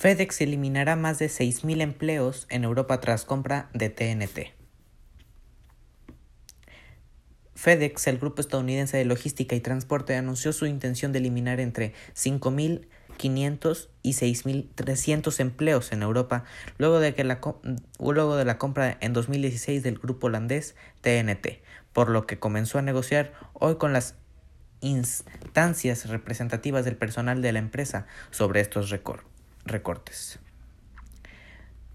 FedEx eliminará más de 6.000 empleos en Europa tras compra de TNT. FedEx, el grupo estadounidense de logística y transporte, anunció su intención de eliminar entre 5.500 y 6.300 empleos en Europa luego de, que la, luego de la compra en 2016 del grupo holandés TNT, por lo que comenzó a negociar hoy con las instancias representativas del personal de la empresa sobre estos recortes recortes.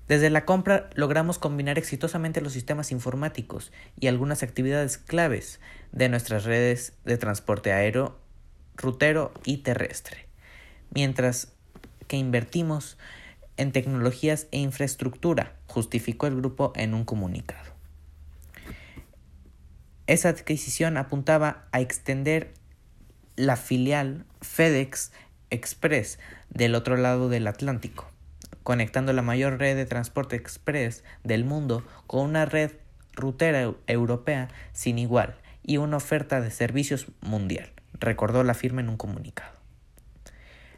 Desde la compra logramos combinar exitosamente los sistemas informáticos y algunas actividades claves de nuestras redes de transporte aéreo, rutero y terrestre, mientras que invertimos en tecnologías e infraestructura, justificó el grupo en un comunicado. Esa adquisición apuntaba a extender la filial FedEx Express del otro lado del Atlántico, conectando la mayor red de transporte express del mundo con una red rutera europea sin igual y una oferta de servicios mundial, recordó la firma en un comunicado.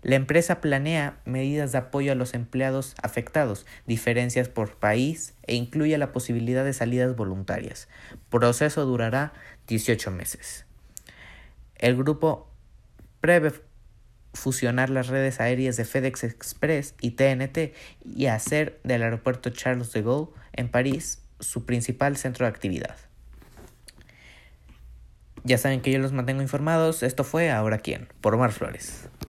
La empresa planea medidas de apoyo a los empleados afectados, diferencias por país e incluye la posibilidad de salidas voluntarias. Proceso durará 18 meses. El grupo prevé fusionar las redes aéreas de FedEx Express y TNT y hacer del aeropuerto Charles de Gaulle en París su principal centro de actividad. Ya saben que yo los mantengo informados. Esto fue Ahora quién, por Omar Flores.